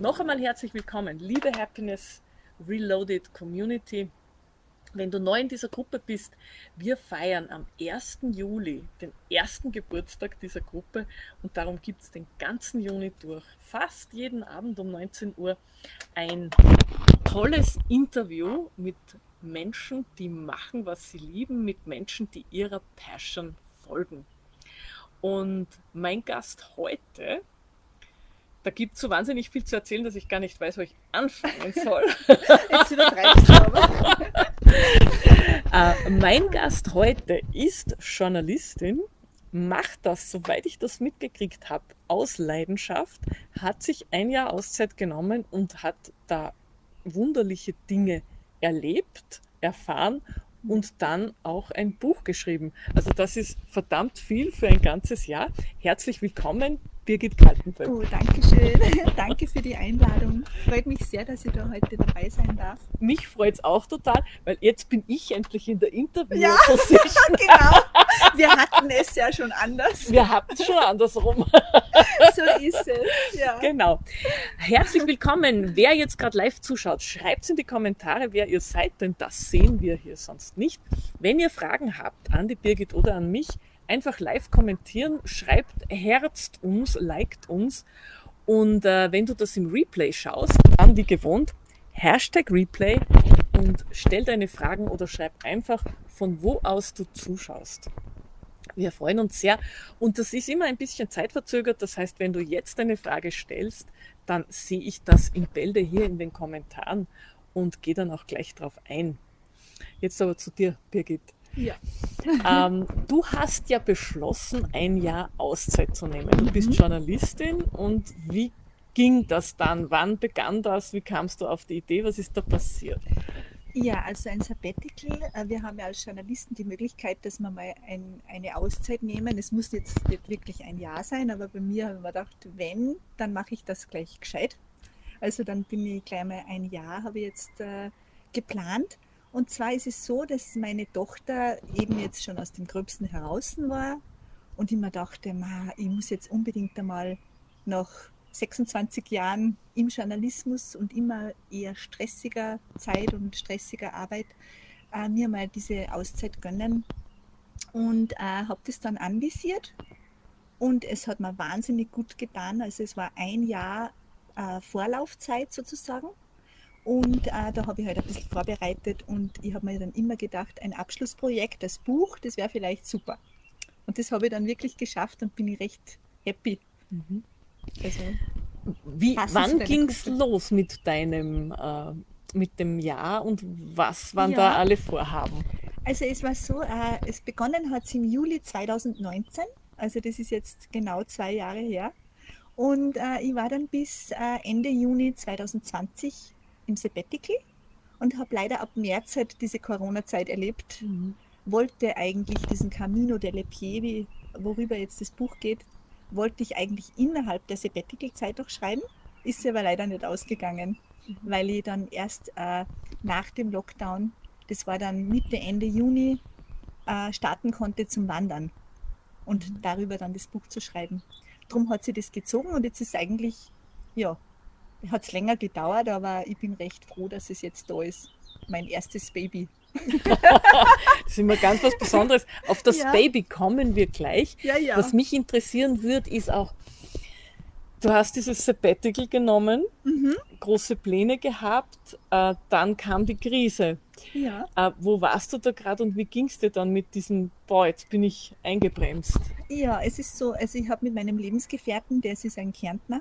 noch einmal herzlich willkommen, liebe Happiness Reloaded Community. Wenn du neu in dieser Gruppe bist, wir feiern am 1. Juli den ersten Geburtstag dieser Gruppe und darum gibt es den ganzen Juni durch, fast jeden Abend um 19 Uhr, ein tolles Interview mit Menschen, die machen, was sie lieben, mit Menschen, die ihrer Passion folgen. Und mein Gast heute da gibt es so wahnsinnig viel zu erzählen, dass ich gar nicht weiß, wo ich anfangen soll. Jetzt übertreibst du aber. äh, mein Gast heute ist Journalistin, macht das, soweit ich das mitgekriegt habe, aus Leidenschaft, hat sich ein Jahr Auszeit genommen und hat da wunderliche Dinge erlebt, erfahren und dann auch ein Buch geschrieben. Also das ist verdammt viel für ein ganzes Jahr. Herzlich willkommen, Birgit Kaltenfeld. Oh, danke schön. danke für die Einladung. Freut mich sehr, dass ich da heute dabei sein darf. Mich freut es auch total, weil jetzt bin ich endlich in der Interview-Position. Ja, genau. Wir hatten es ja schon anders. Wir hatten es schon andersrum. so ist es, ja. Genau. Herzlich willkommen. Wer jetzt gerade live zuschaut, schreibt es in die Kommentare, wer ihr seid, denn das sehen wir hier sonst nicht. Wenn ihr Fragen habt an die Birgit oder an mich, einfach live kommentieren, schreibt, herzt uns, liked uns. Und äh, wenn du das im Replay schaust, dann wie gewohnt, Hashtag Replay und stell deine Fragen oder schreib einfach, von wo aus du zuschaust. Wir freuen uns sehr. Und das ist immer ein bisschen zeitverzögert. Das heißt, wenn du jetzt eine Frage stellst, dann sehe ich das in Bälde hier in den Kommentaren und gehe dann auch gleich drauf ein. Jetzt aber zu dir, Birgit. Ja. Ähm, du hast ja beschlossen, ein Jahr Auszeit zu nehmen. Du bist mhm. Journalistin und wie ging das dann? Wann begann das? Wie kamst du auf die Idee? Was ist da passiert? Ja, also ein Sabbatical. Äh, wir haben ja als Journalisten die Möglichkeit, dass wir mal ein, eine Auszeit nehmen. Es muss jetzt nicht wirklich ein Jahr sein, aber bei mir habe ich mir gedacht, wenn, dann mache ich das gleich gescheit. Also dann bin ich gleich mal ein Jahr, habe ich jetzt äh, geplant. Und zwar ist es so, dass meine Tochter eben jetzt schon aus dem Gröbsten heraus war und ich mir dachte, ma, ich muss jetzt unbedingt einmal nach 26 Jahren im Journalismus und immer eher stressiger Zeit und stressiger Arbeit äh, mir mal diese Auszeit gönnen und äh, habe das dann anvisiert und es hat mir wahnsinnig gut getan. Also es war ein Jahr äh, Vorlaufzeit sozusagen und äh, da habe ich halt ein bisschen vorbereitet und ich habe mir dann immer gedacht, ein Abschlussprojekt, das Buch, das wäre vielleicht super. Und das habe ich dann wirklich geschafft und bin ich recht happy. Mhm. Also, Wie, wann ging es los mit deinem, äh, mit dem Jahr und was waren ja. da alle Vorhaben? Also es war so, äh, es begonnen hat im Juli 2019, also das ist jetzt genau zwei Jahre her. Und äh, ich war dann bis äh, Ende Juni 2020 im Sabbatical und habe leider ab März halt diese Corona-Zeit erlebt. Mhm. Wollte eigentlich diesen Camino delle Piedi, worüber jetzt das Buch geht, wollte ich eigentlich innerhalb der Sabbatical-Zeit auch schreiben, ist sie aber leider nicht ausgegangen, mhm. weil ich dann erst äh, nach dem Lockdown, das war dann Mitte, Ende Juni, äh, starten konnte zum Wandern und mhm. darüber dann das Buch zu schreiben. Drum hat sie das gezogen und jetzt ist eigentlich, ja, hat es länger gedauert, aber ich bin recht froh, dass es jetzt da ist. Mein erstes Baby. das ist immer ganz was Besonderes. Auf das ja. Baby kommen wir gleich. Ja, ja. Was mich interessieren würde, ist auch, du hast dieses Sabbatical genommen, mhm. große Pläne gehabt, äh, dann kam die Krise. Äh, wo warst du da gerade und wie ging es dir dann mit diesem, boah, jetzt bin ich eingebremst? Ja, es ist so, also ich habe mit meinem Lebensgefährten, der ist ein Kärntner,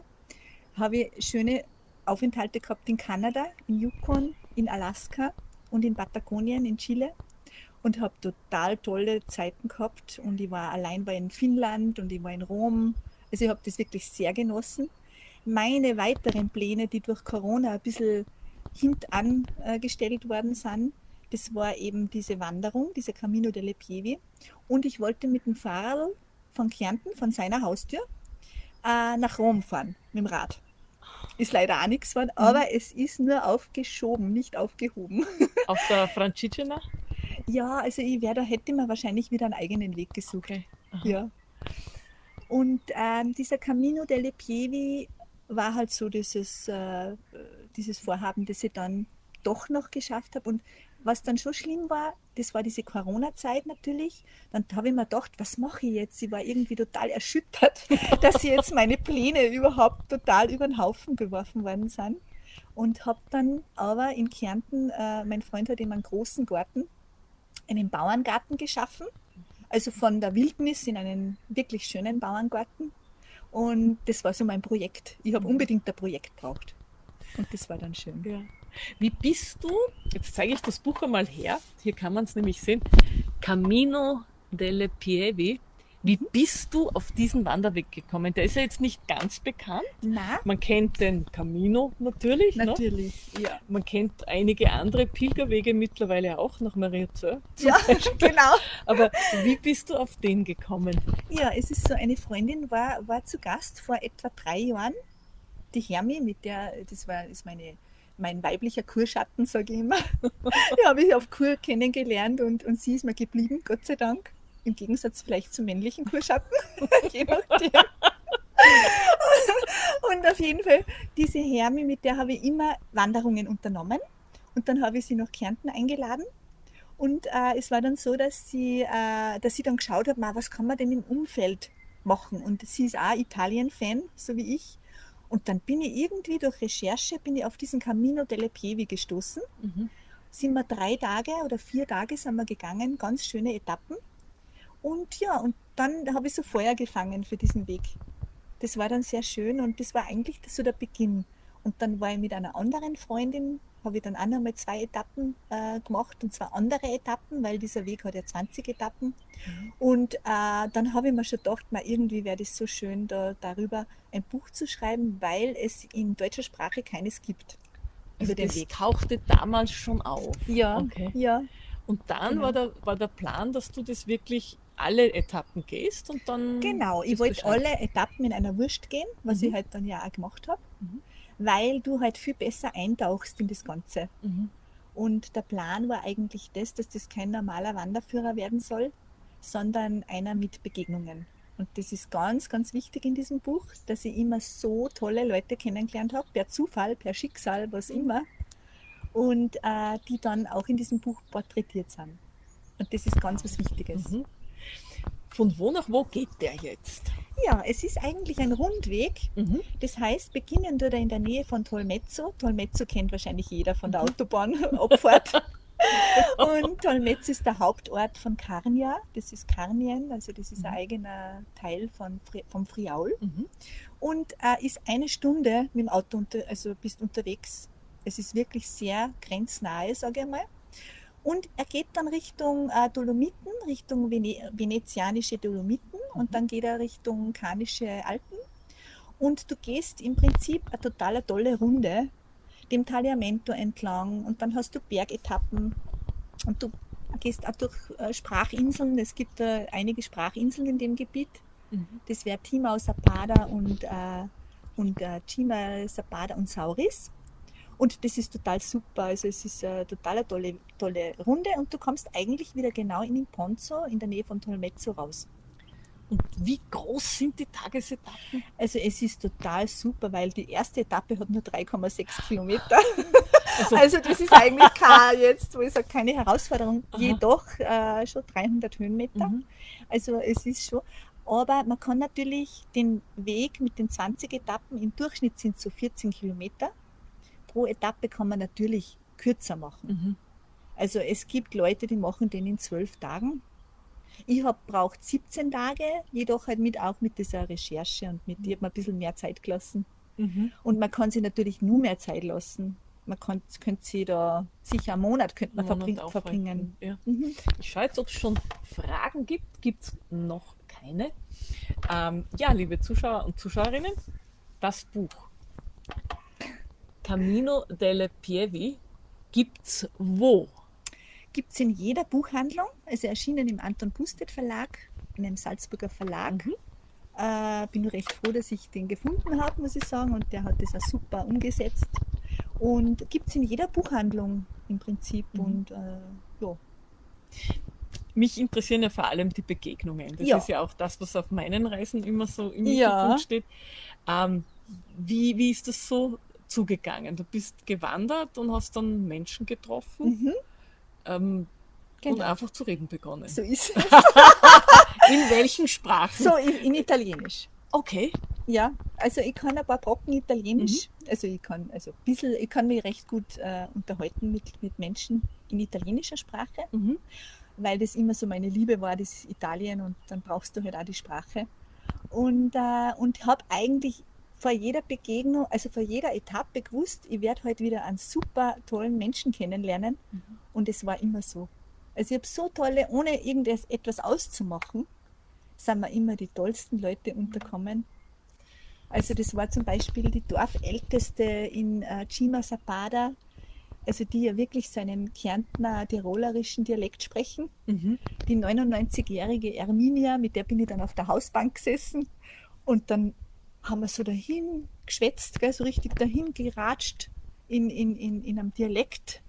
habe ich schöne Aufenthalte gehabt in Kanada, in Yukon, in Alaska und in Patagonien in Chile und habe total tolle Zeiten gehabt und ich war allein war in Finnland und ich war in Rom. Also ich habe das wirklich sehr genossen. Meine weiteren Pläne, die durch Corona ein bisschen hintangestellt worden sind, das war eben diese Wanderung, diese Camino delle Pievi. Und ich wollte mit dem Fahrrad von Kärnten, von seiner Haustür, äh, nach Rom fahren, mit dem Rad. Ist leider auch nichts geworden, mhm. aber es ist nur aufgeschoben, nicht aufgehoben. Auf der Francigena? Ja, also ich wäre, da hätte man wahrscheinlich wieder einen eigenen Weg gesucht. Okay. Ja. Und ähm, dieser Camino delle Pievi war halt so dieses, äh, dieses Vorhaben, das ich dann doch noch geschafft habe. Und was dann schon schlimm war, das war diese Corona-Zeit natürlich. Dann habe ich mir gedacht, was mache ich jetzt? Ich war irgendwie total erschüttert, dass jetzt meine Pläne überhaupt total über den Haufen geworfen worden sind. Und habe dann aber in Kärnten, äh, mein Freund hat immer einen großen Garten, einen Bauerngarten geschaffen. Also von der Wildnis in einen wirklich schönen Bauerngarten. Und das war so mein Projekt. Ich habe unbedingt ein Projekt braucht. Und das war dann schön. Ja. Wie bist du, jetzt zeige ich das Buch einmal her, hier kann man es nämlich sehen, Camino delle Pievi. Wie bist du auf diesen Wanderweg gekommen? Der ist ja jetzt nicht ganz bekannt. Na, Man kennt den Camino natürlich. Ne? natürlich. Ja. Man kennt einige andere Pilgerwege mittlerweile auch nach Mariazell. Ja, genau. Aber wie bist du auf den gekommen? Ja, es ist so, eine Freundin war, war zu Gast vor etwa drei Jahren, die Hermi, mit der, das war ist meine, mein weiblicher Kurschatten, sage ich immer. Die habe ich auf Kur kennengelernt und, und sie ist mir geblieben, Gott sei Dank. Im Gegensatz vielleicht zum männlichen Kurschatten, je nachdem. und auf jeden Fall, diese Hermi, mit der habe ich immer Wanderungen unternommen. Und dann habe ich sie nach Kärnten eingeladen. Und äh, es war dann so, dass sie, äh, dass sie dann geschaut hat, "Ma, was kann man denn im Umfeld machen? Und sie ist auch Italien-Fan, so wie ich. Und dann bin ich irgendwie durch Recherche bin ich auf diesen Camino delle Pievi gestoßen. Mhm. Sind wir drei Tage oder vier Tage sind wir gegangen, ganz schöne Etappen. Und ja, und dann habe ich so Feuer gefangen für diesen Weg. Das war dann sehr schön und das war eigentlich so der Beginn. Und dann war ich mit einer anderen Freundin, habe ich dann auch nochmal zwei Etappen äh, gemacht und zwar andere Etappen, weil dieser Weg hat ja 20 Etappen. Und äh, dann habe ich mir schon gedacht, mal irgendwie wäre das so schön, da, darüber ein Buch zu schreiben, weil es in deutscher Sprache keines gibt. Also über den das Weg. tauchte damals schon auf. Ja, Okay. ja, Und dann Genau. war, der, war der Plan, dass du das wirklich alle Etappen gehst und dann. Genau, ich wollte alle Etappen in einer Wurst gehen, was Mhm. ich halt dann ja auch gemacht habe, Mhm. Weil du halt viel besser eintauchst in das Ganze. Mhm. Und der Plan war eigentlich das, dass das kein normaler Wanderführer werden soll, sondern einer mit Begegnungen. Und das ist ganz, ganz wichtig in diesem Buch, dass ich immer so tolle Leute kennengelernt habe, per Zufall, per Schicksal, was immer, und äh, die dann auch in diesem Buch porträtiert sind. Und das ist ganz was Wichtiges. Mhm. Von wo nach wo geht der jetzt? Ja, es ist eigentlich ein Rundweg. Mhm. Das heißt, beginnen er in der Nähe von Tolmezzo. Tolmezzo kennt wahrscheinlich jeder von der Autobahnabfahrt. Und Tolmezzo ist der Hauptort von Carnia. Das ist Carnien, also das ist ein eigener Teil von, vom Friaul. Mhm. Und äh, ist eine Stunde mit dem Auto, unter, also bist unterwegs. Es ist wirklich sehr grenznahe, sage ich mal. Und er geht dann Richtung äh, Dolomiten, Richtung Vene venezianische Dolomiten und dann geht er Richtung Karnische Alpen. Und du gehst im Prinzip eine total tolle Runde dem Tagliamento entlang und dann hast du Bergetappen und du gehst auch durch äh, Sprachinseln. Es gibt äh, einige Sprachinseln in dem Gebiet. Mhm. Das wäre Timau, Sapada und, äh, und äh, Chima, Sapada und Sauris. Und das ist total super. Also es ist eine total tolle, tolle Runde und du kommst eigentlich wieder genau in den Ponzo in der Nähe von Tolmezzo raus. Und wie groß sind die Tagesetappen? Also es ist total super, weil die erste Etappe hat nur 3,6 Kilometer. Also- Also das ist eigentlich keine, jetzt, wo ich sage, keine Herausforderung. Aha. Jedoch äh, schon 300 Höhenmeter. Mhm. Also es ist schon. Aber man kann natürlich den Weg mit den 20 Etappen, im Durchschnitt sind es so 14 Kilometer. Pro Etappe kann man natürlich kürzer machen. Mhm. Also es gibt Leute, die machen den in zwölf Tagen. Ich habe braucht 17 Tage, jedoch halt mit auch mit dieser Recherche und mit, ich habe mir ein bisschen mehr Zeit gelassen. Mhm. Und man kann sich natürlich nur mehr Zeit lassen. Man kann, könnte sie da sicher einen Monat könnte man verbring, verbringen. Ja. Mhm. Ich schaue jetzt, ob es schon Fragen gibt. Gibt es noch keine? Ähm, ja, liebe Zuschauer und Zuschauerinnen, das Buch Camino delle Pievi gibt's wo? Gibt es in jeder Buchhandlung, also erschienen im Anton Pustet Verlag, in einem Salzburger Verlag. Mhm. Äh, bin recht froh, dass ich den gefunden habe, muss ich sagen, und der hat das auch super umgesetzt. Und gibt es in jeder Buchhandlung im Prinzip. Mhm. Und äh, ja, Mich interessieren ja vor allem die Begegnungen. Das Ja. ist ja auch das, was auf meinen Reisen immer so im Ja. Mittelpunkt steht. Ähm, wie, wie ist das so zugegangen? Du bist gewandert und hast dann Menschen getroffen Mhm, ähm, und genau. einfach zu reden begonnen. So ist es. In welchen Sprachen? So in, in Italienisch. Okay. Ja, also ich kann ein paar Brocken Italienisch. Mhm. Also ich kann also ein bisschen, ich kann mich recht gut äh, unterhalten mit, mit Menschen in italienischer Sprache, Mhm. weil das immer so meine Liebe war, das Italien und dann brauchst du halt auch die Sprache. Und, äh, und habe eigentlich vor jeder Begegnung, also vor jeder Etappe gewusst, ich werde heute wieder einen super tollen Menschen kennenlernen. Mhm. Und es war immer so. Also ich habe so tolle, ohne irgendetwas etwas auszumachen, sind mir immer die tollsten Leute unterkommen. Also das war zum Beispiel die Dorfälteste in äh, Cima Sapada, also die ja wirklich so einen Kärntner tirolerischen Dialekt sprechen. Mhm. Die 99-jährige Erminia, mit der bin ich dann auf der Hausbank gesessen und dann haben wir so dahin geschwätzt, gell, so richtig dahin geratscht in, in, in, in einem Dialekt.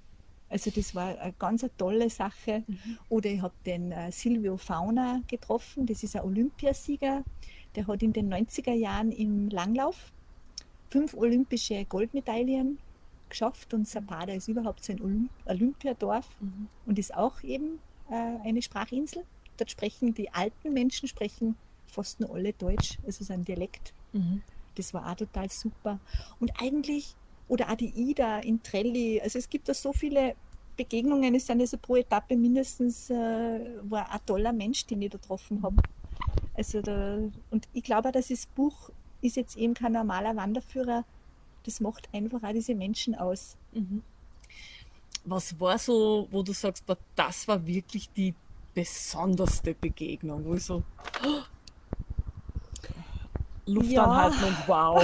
Also das war eine ganz eine tolle Sache. Oder ich habe den äh, Silvio Fauna getroffen, das ist ein Olympiasieger. Der hat in den 90er Jahren im Langlauf fünf olympische Goldmedaillen geschafft und Zapata ist überhaupt so ein Olymp Olympiadorf Mhm. und ist auch eben äh, eine Sprachinsel. Dort sprechen die alten Menschen sprechen fast nur alle Deutsch, also so ein Dialekt. Mhm. Das war auch total super. Und eigentlich, oder auch die Ida in Trelli, also es gibt da so viele Begegnungen, es sind also pro Etappe mindestens, äh, war ein toller Mensch, den ich da getroffen habe. Also da, und ich glaube, auch, dass das Buch ist jetzt eben kein normaler Wanderführer, das macht einfach auch diese Menschen aus. Mhm. Was war so, wo du sagst, das war wirklich die besonderste Begegnung, wo ich so Luft Ja. anhalten und wow.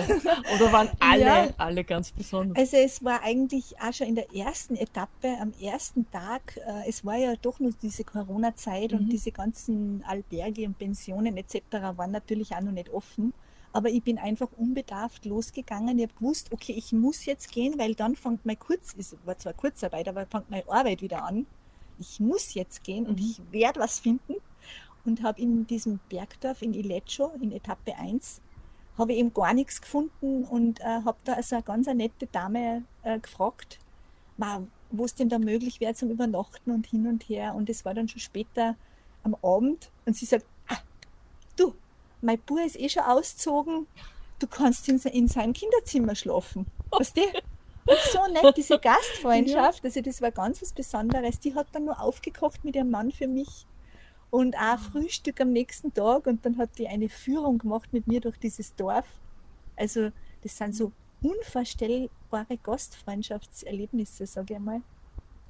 Oder waren alle, Ja. alle ganz besonders? Also es war eigentlich auch schon in der ersten Etappe, am ersten Tag, äh, es war ja doch nur diese Corona-Zeit Mhm. und diese ganzen Alberge und Pensionen etc. waren natürlich auch noch nicht offen. Aber ich bin einfach unbedarft losgegangen. Ich habe gewusst, okay, ich muss jetzt gehen, weil dann fängt mein Kurz, es war zwar Kurzarbeit, aber fängt meine Arbeit wieder an. Ich muss jetzt gehen und Mhm. ich werde was finden. Und habe in diesem Bergdorf in Ileccio, in Etappe 1, habe ich eben gar nichts gefunden und äh, habe da also eine ganz eine nette Dame äh, gefragt, wo es denn da möglich wäre zum Übernachten und hin und her. Und es war dann schon später am Abend und sie sagt, ah, du, mein Bub ist eh schon ausgezogen, du kannst in, in seinem Kinderzimmer schlafen. Weißt du? Und so nett, diese Gastfreundschaft, also das war ganz was Besonderes. Die hat dann nur aufgekocht mit ihrem Mann für mich und auch Frühstück am nächsten Tag und dann hat die eine Führung gemacht mit mir durch dieses Dorf. Also das sind so unvorstellbare Gastfreundschaftserlebnisse, sage ich mal.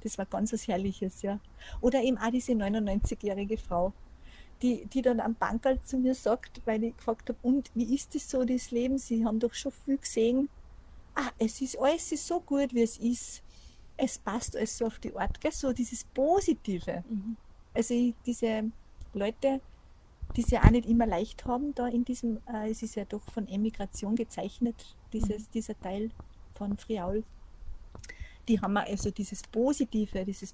Das war ganz was Herrliches, ja. Oder eben auch diese 99-jährige Frau, die, die dann am Bankerl zu mir sagt, weil ich gefragt habe, und wie ist das so, das Leben? Sie haben doch schon viel gesehen. Ah, es ist alles ist so gut, wie es ist. Es passt alles so auf die Art, gell? so dieses Positive. Mhm. Also ich, diese Leute, die es ja auch nicht immer leicht haben, da in diesem, äh, es ist ja doch von Emigration gezeichnet, dieses, dieser Teil von Friaul, die haben wir also dieses Positive, dieses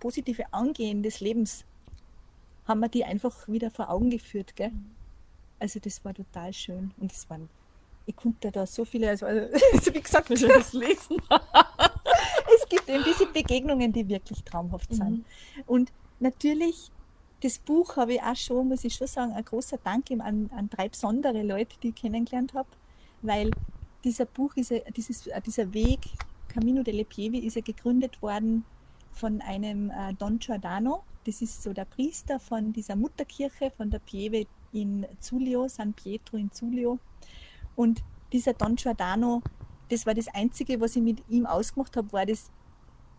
positive Angehen des Lebens, haben wir die einfach wieder vor Augen geführt. Gell? Also das war total schön und es waren, ich konnte da so viele, also, also wie gesagt, ich das lesen. es gibt eben diese Begegnungen, die wirklich traumhaft sind. Und natürlich, das Buch habe ich auch schon, muss ich schon sagen, ein großer Dank an, an drei besondere Leute, die ich kennengelernt habe, weil dieser Buch, ist dieses, äh, dieser Weg, Camino delle Pieve, ist ja gegründet worden von einem äh, Don Giordano. Das ist so der Priester von dieser Mutterkirche, von der Pieve in Zulio, San Pietro in Zulio. Und dieser Don Giordano, das war das Einzige, was ich mit ihm ausgemacht habe, war das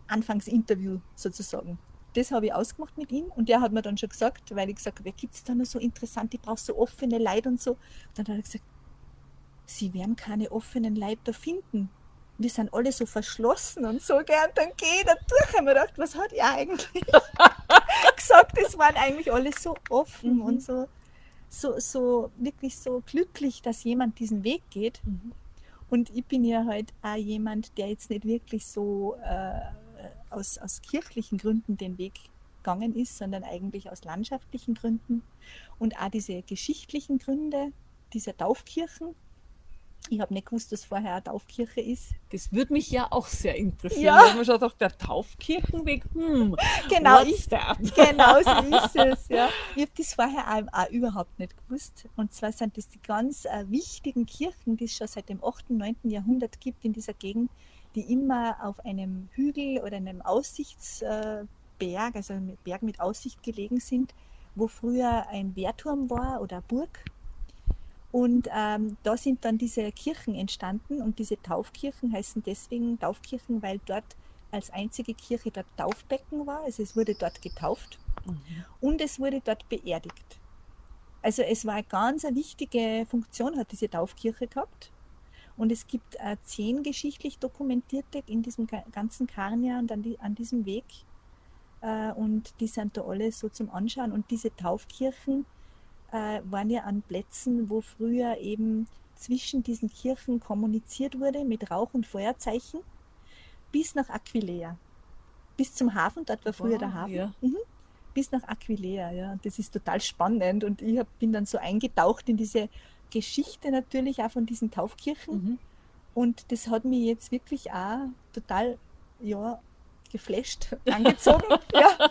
Anfangsinterview sozusagen. Das habe ich ausgemacht mit ihm und der hat mir dann schon gesagt, weil ich gesagt habe, gibt es da noch so interessant, ich brauche so offene Leute und so. Dann hat er gesagt, Sie werden keine offenen Leute da finden. Wir sind alle so verschlossen und so gern, dann ich da durch. Ich habe mir gedacht, was hat er eigentlich gesagt? Es waren eigentlich alle so offen Mhm. und so, so, so wirklich so glücklich, dass jemand diesen Weg geht. Mhm. Und ich bin ja halt auch jemand, der jetzt nicht wirklich so äh, aus, aus kirchlichen Gründen den Weg gegangen ist, sondern eigentlich aus landschaftlichen Gründen. Und auch diese geschichtlichen Gründe dieser Taufkirchen, Ich habe nicht gewusst, dass vorher eine Taufkirche ist. Das würde mich ja auch sehr interessieren. Ja. Habe mir schon gedacht, der Taufkirchenweg, hm, Genau, ich, genau so ist es. Ja. Ich habe das vorher auch, auch überhaupt nicht gewusst. Und zwar sind das die ganz äh, wichtigen Kirchen, die es schon seit dem 8., 9. Jahrhundert gibt in dieser Gegend, die immer auf einem Hügel oder einem Aussichtsberg, also einem Berg mit Aussicht gelegen sind, wo früher ein Wehrturm war oder eine Burg. Und ähm, da sind dann diese Kirchen entstanden und diese Taufkirchen heißen deswegen Taufkirchen, weil dort als einzige Kirche dort Taufbecken war. Also es wurde dort getauft Mhm. und es wurde dort beerdigt. Also es war eine ganz wichtige Funktion, hat diese Taufkirche gehabt. Und es gibt äh, zehn geschichtlich dokumentierte in diesem ga- ganzen Karnia und an, die, an diesem Weg. Äh, und die sind da alle so zum Anschauen. Und diese Taufkirchen äh, waren ja an Plätzen, wo früher eben zwischen diesen Kirchen kommuniziert wurde mit Rauch- und Feuerzeichen bis nach Aquileia. Bis zum Hafen, dort war früher der Wow, Hafen. ja. Mhm. Bis nach Aquileia, ja. Das ist total spannend. Und ich hab, bin dann so eingetaucht in diese Geschichte natürlich auch von diesen Taufkirchen. Mhm. Und das hat mich jetzt wirklich auch total, ja, geflasht, angezogen. ja.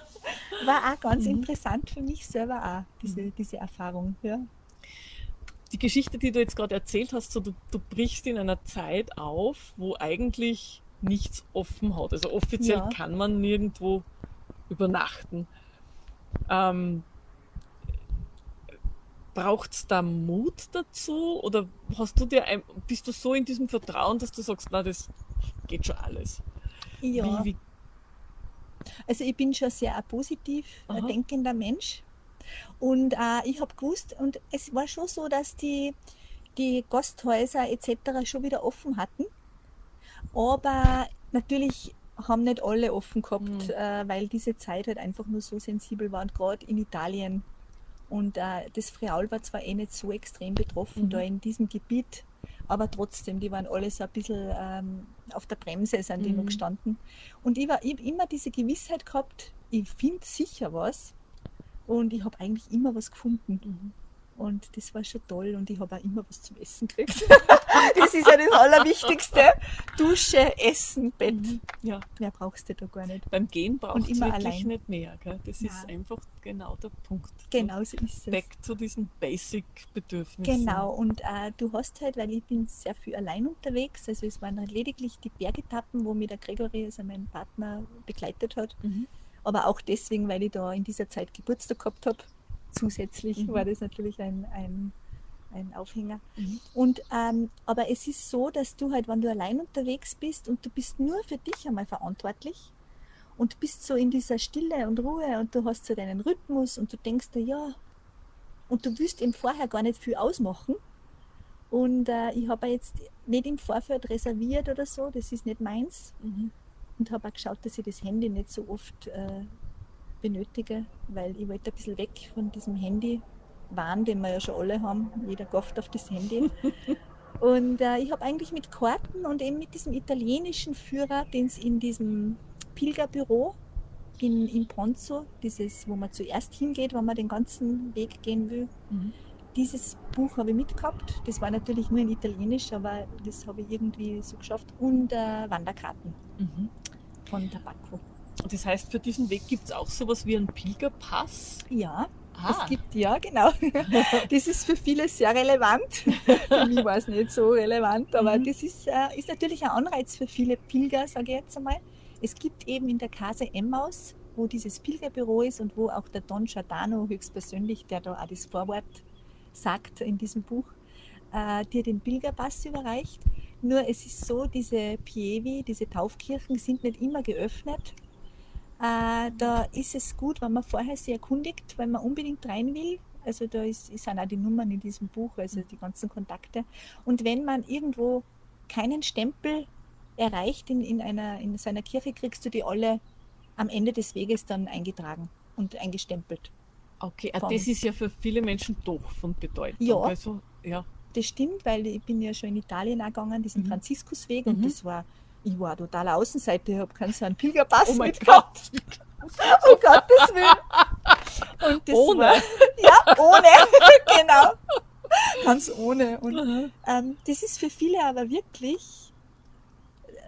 War auch ganz Mhm. interessant für mich selber auch, diese, diese Erfahrung. Ja. Die Geschichte, die du jetzt gerade erzählt hast, so du, du brichst in einer Zeit auf, wo eigentlich nichts offen hat. Also offiziell Ja. kann man nirgendwo übernachten. Ähm, Braucht es da Mut dazu? Oder hast du dir ein, bist du so in diesem Vertrauen, dass du sagst, na, das geht schon alles? Ja. Wie, wie, Also ich bin schon sehr positiv Aha. denkender Mensch. Und äh, ich habe gewusst, und es war schon so, dass die, die Gasthäuser etc. schon wieder offen hatten. Aber natürlich haben nicht alle offen gehabt, Mhm. äh, weil diese Zeit halt einfach nur so sensibel war. Und gerade in Italien. Und äh, das Friaul war zwar eh nicht so extrem betroffen Mhm. da in diesem Gebiet, aber trotzdem, die waren alle so ein bisschen ähm, auf der Bremse, sind die Mhm. noch gestanden. Und ich, war, ich habe immer diese Gewissheit gehabt, ich finde sicher was. Und ich habe eigentlich immer was gefunden. Mhm. Und das war schon toll. Und ich habe auch immer was zum Essen gekriegt. das ist ja das Allerwichtigste. Dusche, Essen, Bett. Mhm. Ja, Mehr brauchst du da gar nicht. beim Gehen braucht es immer wirklich allein. nicht mehr. Gell? Das ist Nein. einfach genau der Punkt. Genau so ist es. Back zu diesen Basic-Bedürfnissen. Genau, und äh, du hast halt, weil ich bin sehr viel allein unterwegs, also es waren lediglich die Bergetappen, wo mir der Gregory, also mein Partner, begleitet hat. Mhm. Aber auch deswegen, weil ich da in dieser Zeit Geburtstag gehabt habe. Zusätzlich Mhm. war das natürlich ein, ein, ein Aufhänger. Mhm. Und, ähm, aber es ist so, dass du halt, wenn du allein unterwegs bist und du bist nur für dich einmal verantwortlich und bist so in dieser Stille und Ruhe und du hast so deinen Rhythmus und du denkst dir, ja, und du willst im Vorher gar nicht viel ausmachen. Und äh, ich habe jetzt nicht im Vorfeld reserviert oder so, das ist nicht meins. Mhm. Und habe auch geschaut, dass ich das Handy nicht so oft äh, benötige, weil ich wollte ein bisschen weg von diesem Handy-Wahn, den wir ja schon alle haben. Jeder gafft auf das Handy. und äh, ich habe eigentlich mit Karten und eben mit diesem italienischen Führer, den es in diesem Pilgerbüro in, in Ponzo, dieses, wo man zuerst hingeht, wenn man den ganzen Weg gehen will, Mhm. dieses Buch habe ich mitgehabt. Das war natürlich nur in Italienisch, aber das habe ich irgendwie so geschafft. Und äh, Wanderkarten Mhm. von Tabacco. Das heißt, für diesen Weg gibt es auch sowas wie einen Pilgerpass. Ja, Ah, es gibt, ja, genau. Das ist für viele sehr relevant. Für mich war es nicht so relevant, aber Mhm. das ist, äh, ist natürlich ein Anreiz für viele Pilger, sage ich jetzt einmal. Es gibt eben in der Casa Emmaus, wo dieses Pilgerbüro ist und wo auch der Don Giordano höchstpersönlich, der da auch das Vorwort sagt in diesem Buch, äh, dir den Pilgerpass überreicht. Nur es ist so, diese Pievi, diese Taufkirchen sind nicht immer geöffnet. Äh, da ist es gut, wenn man vorher sich erkundigt, wenn man unbedingt rein will. Also da ist, sind auch die Nummern in diesem Buch, also die ganzen Kontakte. Und wenn man irgendwo keinen Stempel erreicht in, in, einer, in so einer Kirche, kriegst du die alle am Ende des Weges dann eingetragen und eingestempelt. okay. Ah, das ist ja für viele Menschen doch von Bedeutung. Ja. Also, ja. Das stimmt, weil ich bin ja schon in Italien auch gegangen, diesen Mhm. Franziskusweg, Mhm. und das war, ich war total Außenseite, ich habe keinen so einen Pilgerpass Oh mitgehabt. Um Gottes Willen. Und das Ohne. War, ja, ohne, genau. ganz ohne. Und ähm, das ist für viele aber wirklich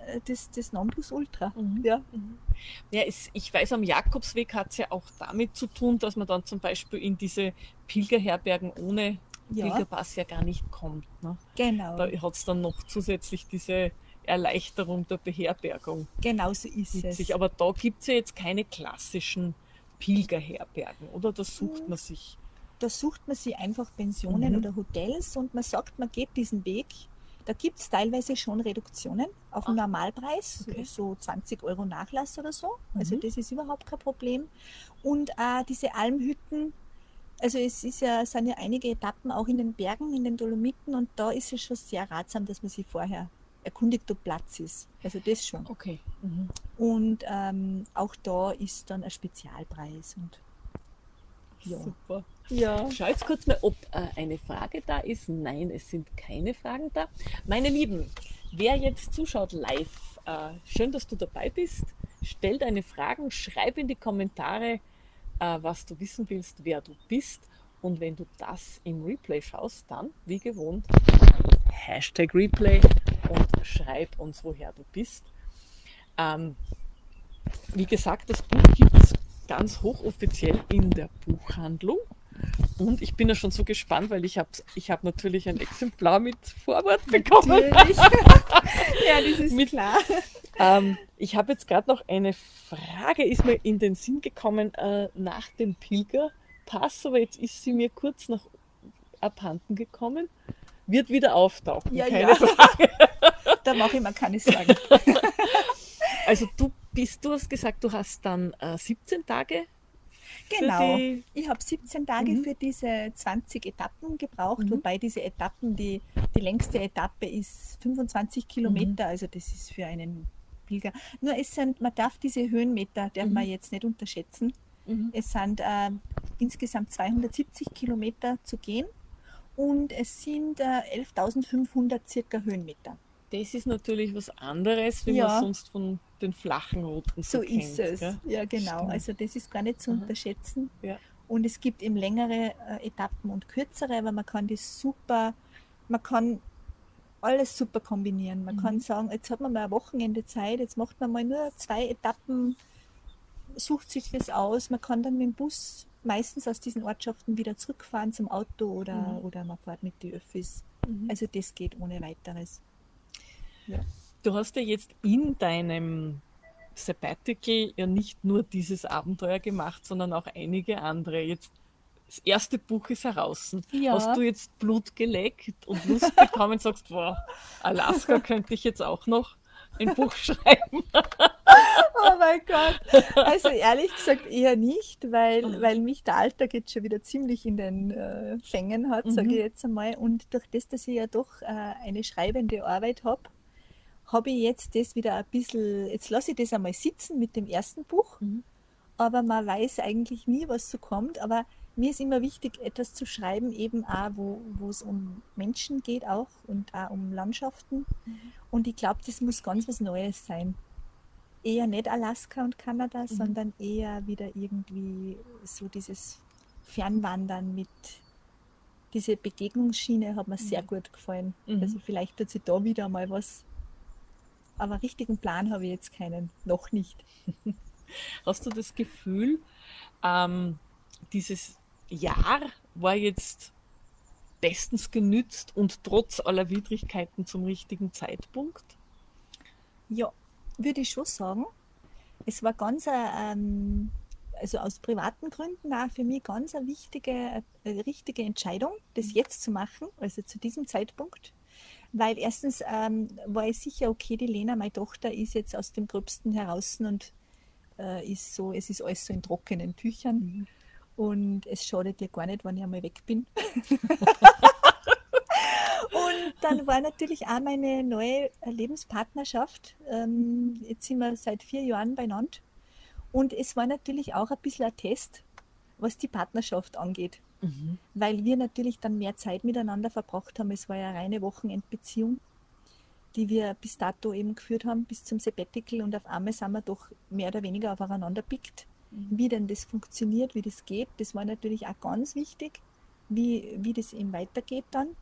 äh, das, das Nonplusultra. Mhm. Ja. Ja, es, ich weiß, am Jakobsweg hat es ja auch damit zu tun, dass man dann zum Beispiel in diese Pilgerherbergen ohne Ja. Pilgerpass ja gar nicht kommt. Ne? Genau, Da hat es dann noch zusätzlich diese Erleichterung der Beherbergung genau so ist mit es. Aber da gibt es ja jetzt keine klassischen Pilgerherbergen, oder? Das sucht Mhm. man sich. da sucht man sich einfach Pensionen Mhm. oder Hotels und man sagt, man geht diesen Weg. Da gibt es teilweise schon Reduktionen auf den Ah. Normalpreis, Okay. so 20 Euro Nachlass oder so. Also Mhm. das ist überhaupt kein Problem. Und auch diese Almhütten, also es ist ja, sind ja einige Etappen auch in den Bergen, in den Dolomiten und da ist es schon sehr ratsam, dass man sich vorher erkundigt, ob Platz ist. Also das schon. Okay. Mhm. Und ähm, auch da ist dann ein Spezialpreis. Und ja. Super. ja. Schau jetzt kurz mal, ob äh, eine Frage da ist. Nein, es sind keine Fragen da. Meine Lieben, wer jetzt zuschaut live, äh, schön, dass du dabei bist. Stell deine Fragen, schreib in die Kommentare, äh, was du wissen willst, wer du bist. Und wenn du das im Replay schaust, dann, wie gewohnt, Hashtag Replay schreib uns, woher du bist. Ähm, wie gesagt, das Buch gibt es ganz hochoffiziell in der Buchhandlung. Und ich bin ja schon so gespannt, weil ich habe ich hab natürlich ein Exemplar mit Vorwort bekommen. Ja, das ist Mit- klar. Ähm, ich habe jetzt gerade noch eine Frage, ist mir in den Sinn gekommen äh, nach dem Pilgerpass, aber jetzt ist sie mir kurz noch abhanden gekommen. Wird wieder auftauchen. Ja, keine ja. Frage. Da mache ich mir keine Sorgen. Also du bist, du hast gesagt, du hast dann äh, 17 Tage Genau. Ich habe 17 Tage Mhm. für diese 20 Etappen gebraucht, Mhm. wobei diese Etappen, die, die längste Etappe ist 25 Kilometer, Mhm. also das ist für einen Pilger. Nur es sind, man darf diese Höhenmeter, darf Mhm. man jetzt nicht unterschätzen. Mhm. Es sind äh, insgesamt 270 Kilometer zu gehen und es sind äh, 11.500 circa Höhenmeter. Das ist natürlich was anderes, wie Ja. man sonst von den flachen Routen so, So kennt. ist es. gell? Ja, genau. Stimmt. Also das ist gar nicht zu Aha. unterschätzen. Ja. Und es gibt eben längere äh, Etappen und kürzere, aber man kann das super, man kann alles super kombinieren. Man Mhm. kann sagen, jetzt hat man mal ein Wochenende Zeit, jetzt macht man mal nur zwei Etappen, sucht sich das aus. Man kann dann mit dem Bus meistens aus diesen Ortschaften wieder zurückfahren zum Auto oder, Mhm. oder man fährt mit den Öffis. Mhm. Also das geht ohne weiteres. Du hast ja jetzt in deinem Sabbatical ja nicht nur dieses Abenteuer gemacht, sondern auch einige andere. Jetzt das erste Buch ist heraus. Ja. Hast du jetzt Blut geleckt und Lust bekommen und sagst, wow, Alaska könnte ich jetzt auch noch ein Buch schreiben? Oh mein Gott. Also ehrlich gesagt eher nicht, weil, weil mich der Alltag jetzt schon wieder ziemlich in den äh, Fängen hat, sage Mhm. ich jetzt einmal. Und durch das, dass ich ja doch äh, eine schreibende Arbeit habe, habe ich jetzt das wieder ein bisschen, jetzt lasse ich das einmal sitzen mit dem ersten Buch, Mhm. aber man weiß eigentlich nie, was so kommt. Aber mir ist immer wichtig, etwas zu schreiben, eben auch, wo, wo es um Menschen geht auch und auch um Landschaften. Und ich glaube, das muss ganz was Neues sein eher nicht Alaska und Kanada, sondern eher wieder irgendwie so dieses Fernwandern mit diese Begegnungsschiene hat mir sehr gut gefallen. Mhm. Also vielleicht tut sich da wieder mal was. Aber richtigen Plan habe ich jetzt keinen, noch nicht. Hast du das Gefühl, ähm, dieses Jahr war jetzt bestens genützt und trotz aller Widrigkeiten zum richtigen Zeitpunkt? Ja, würde ich schon sagen. Es war ganz, ein, ähm, also aus privaten Gründen auch für mich ganz eine wichtige, eine richtige Entscheidung, das jetzt zu machen, also zu diesem Zeitpunkt. Weil erstens ähm, war ich sicher, okay, die Lena, meine Tochter, ist jetzt aus dem Gröbsten heraus und äh, ist so, es ist alles so in trockenen Tüchern. Und es schadet ihr gar nicht, wenn ich einmal weg bin. Und dann war natürlich auch meine neue Lebenspartnerschaft. Ähm, jetzt sind wir seit vier Jahren beieinander. Und es war natürlich auch ein bisschen ein Test, was die Partnerschaft angeht. Weil wir natürlich dann mehr Zeit miteinander verbracht haben. Es war ja eine reine Wochenendbeziehung, die wir bis dato eben geführt haben, bis zum Sabbatical. Und auf einmal sind wir doch mehr oder weniger aufeinander pickt. Wie denn das funktioniert, wie das geht, das war natürlich auch ganz wichtig. wie, wie das eben weitergeht dann.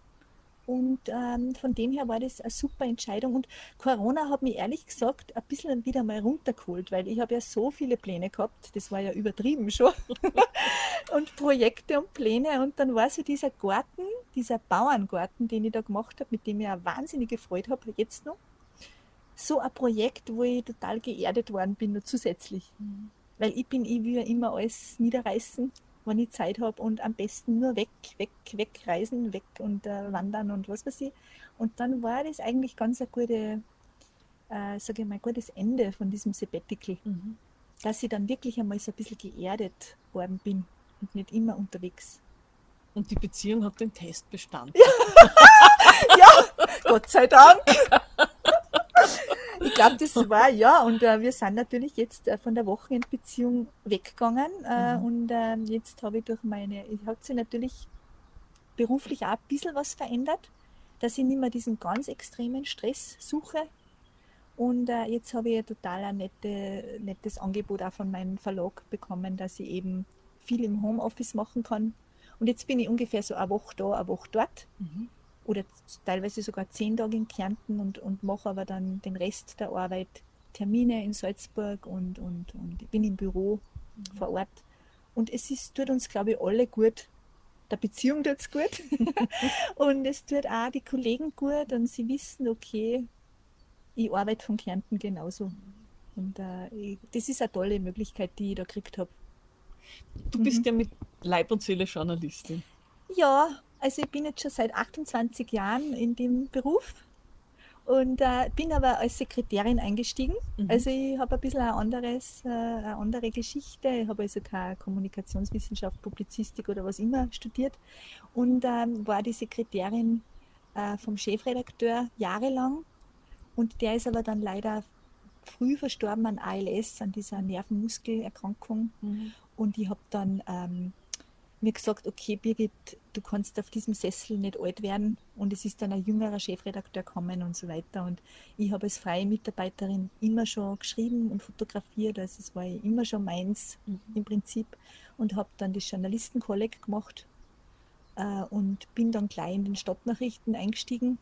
Und ähm, von dem her war das eine super Entscheidung. Und Corona hat mich ehrlich gesagt ein bisschen wieder mal runtergeholt, weil ich habe ja so viele Pläne gehabt. Das war ja übertrieben schon. und Projekte und Pläne. Und dann war so dieser Garten, dieser Bauerngarten, den ich da gemacht habe, mit dem ich auch wahnsinnig gefreut habe, jetzt noch. So ein Projekt, wo ich total geerdet worden bin, noch zusätzlich. Mhm. Weil ich bin, ich will ja immer alles niederreißen wenn ich Zeit habe und am besten nur weg, weg, wegreisen, weg und äh, wandern und was weiß ich. Und dann war das eigentlich ganz ein gute, äh, sage ich mal, gutes Ende von diesem Sabbatical. Mhm. Dass ich dann wirklich einmal so ein bisschen geerdet worden bin und nicht immer unterwegs. Und die Beziehung hat den Test bestanden. ja, Gott sei Dank. ich glaube, das war ja. Und äh, wir sind natürlich jetzt äh, von der Wochenendbeziehung weggegangen. Äh, mhm. Und ähm, jetzt habe ich durch meine, ich habe sich natürlich beruflich auch ein bisschen was verändert, dass ich nicht mehr diesen ganz extremen Stress suche. Und äh, jetzt habe ich ein total ein nette, nettes Angebot auch von meinem Verlag bekommen, dass ich eben viel im Homeoffice machen kann. Und jetzt bin ich ungefähr so eine Woche da, eine Woche dort. Mhm oder teilweise sogar zehn Tage in Kärnten und, und mache aber dann den Rest der Arbeit, Termine in Salzburg und, und, und bin im Büro mhm. vor Ort. Und es ist, tut uns, glaube ich, alle gut. Der Beziehung tut es gut. und es tut auch die Kollegen gut und sie wissen, okay, ich arbeite von Kärnten genauso. Und äh, ich, das ist eine tolle Möglichkeit, die ich da gekriegt habe. Du bist mhm. ja mit Leib und Seele Journalistin. Ja, also ich bin jetzt schon seit 28 Jahren in dem Beruf und äh, bin aber als Sekretärin eingestiegen. Mhm. Also ich habe ein bisschen ein anderes, äh, eine andere Geschichte. Ich habe also keine Kommunikationswissenschaft, Publizistik oder was immer studiert und ähm, war die Sekretärin äh, vom Chefredakteur jahrelang. Und der ist aber dann leider früh verstorben an ALS, an dieser Nervenmuskelerkrankung. Mhm. Und ich habe dann ähm, mir gesagt, okay, Birgit, du kannst auf diesem Sessel nicht alt werden. Und es ist dann ein jüngerer Chefredakteur gekommen und so weiter. Und ich habe als freie Mitarbeiterin immer schon geschrieben und fotografiert. Also es war immer schon meins mhm. im Prinzip. Und habe dann das Journalistenkolleg gemacht äh, und bin dann gleich in den Stadtnachrichten eingestiegen.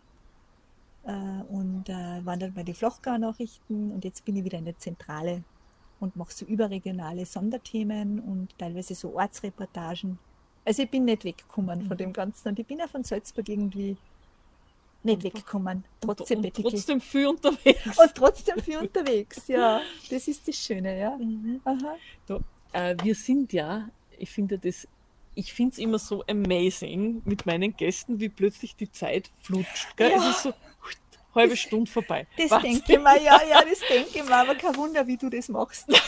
Äh, und äh, war dann bei den Flachgau-Nachrichten. Und jetzt bin ich wieder in der Zentrale und mache so überregionale Sonderthemen und teilweise so Ortsreportagen. Also ich bin nicht weggekommen mhm. von dem Ganzen und ich bin ja von Salzburg irgendwie nicht weggekommen. Trotzdem, und, und trotzdem viel unterwegs. Und trotzdem viel unterwegs, ja. Das ist das Schöne, ja. Mhm. Aha. Da, äh, wir sind ja, ich finde das, ich finde es immer so amazing mit meinen Gästen, wie plötzlich die Zeit flutscht. Gell? Ja. Es ist so, halbe das, Stunde vorbei. Das Wahnsinn. denke ich mir, ja, ja, das denke ich mir, aber kein Wunder, wie du das machst. Nein,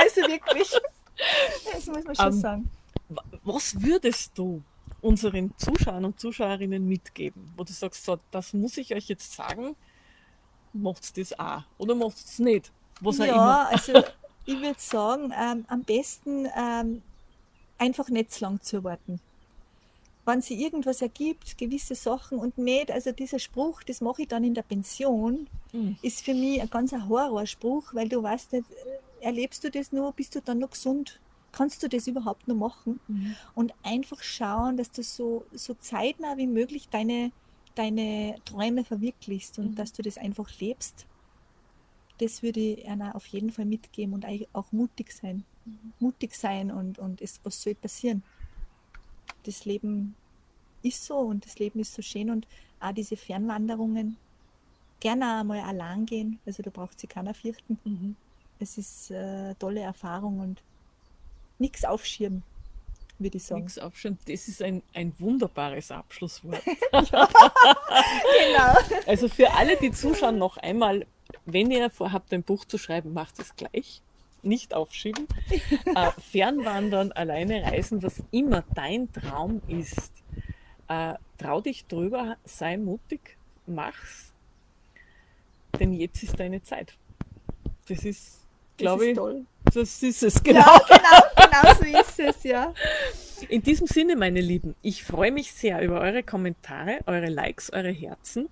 also wirklich. Das muss man schon um, ähm, sagen. Was würdest du unseren Zuschauern und Zuschauerinnen mitgeben, wo du sagst, so, das muss ich euch jetzt sagen, macht's das auch oder macht's es nicht? Was ja, immer. also ich würde sagen, ähm, am besten ähm, einfach nicht zu lang zu warten wenn sie irgendwas ergibt, gewisse Sachen und nicht, also dieser Spruch, das mache ich dann in der Pension, mhm. ist für mich ein ganz Horrorspruch, weil du weißt nicht, erlebst du das nur, bist du dann noch gesund? Kannst du das überhaupt noch machen? Mhm. Und einfach schauen, dass du so, so zeitnah wie möglich deine, deine Träume verwirklichst und mhm. dass du das einfach lebst. Das würde ich einer auf jeden Fall mitgeben und auch mutig sein. Mhm. Mutig sein und, und es, was soll passieren? Das Leben ist so und das Leben ist so schön und auch diese Fernwanderungen gerne einmal allein gehen, also da braucht sie keiner fürchten. Mhm. Es ist äh, eine tolle Erfahrung und nichts aufschieben, würde ich sagen. Nichts aufschieben, das ist ein, ein wunderbares Abschlusswort. genau. Also für alle, die zuschauen, noch einmal, wenn ihr vorhabt, ein Buch zu schreiben, macht es gleich nicht aufschieben. äh, fernwandern, alleine reisen, was immer dein Traum ist. Äh, trau dich drüber, sei mutig, mach's. Denn jetzt ist deine Zeit. Das ist, glaube ich, toll. das ist es, genau. Ja, genau, genau so ist es, ja. In diesem Sinne, meine Lieben, ich freue mich sehr über eure Kommentare, eure Likes, eure Herzen.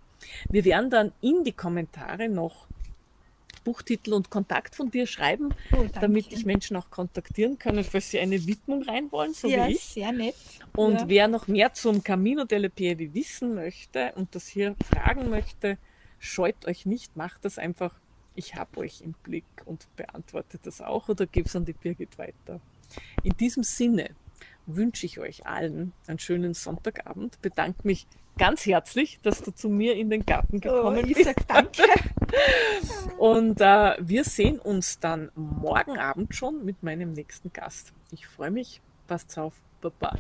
Wir werden dann in die Kommentare noch Buchtitel und Kontakt von dir schreiben, Oh, damit dich Menschen auch kontaktieren können, falls sie eine Widmung rein wollen, so ja, wie ich. sehr nett. Und ja. wer noch mehr zum Camino delle Piedi wissen möchte und das hier fragen möchte, scheut euch nicht, macht das einfach. Ich habe euch im Blick und beantwortet das auch oder gebe es an die Birgit weiter. In diesem Sinne wünsche ich euch allen einen schönen Sonntagabend, bedanke mich ganz herzlich, dass du zu mir in den Garten oh, gekommen ich bist. sag danke. Und äh, wir sehen uns dann morgen Abend schon mit meinem nächsten Gast. Ich freue mich. Passt auf. Baba.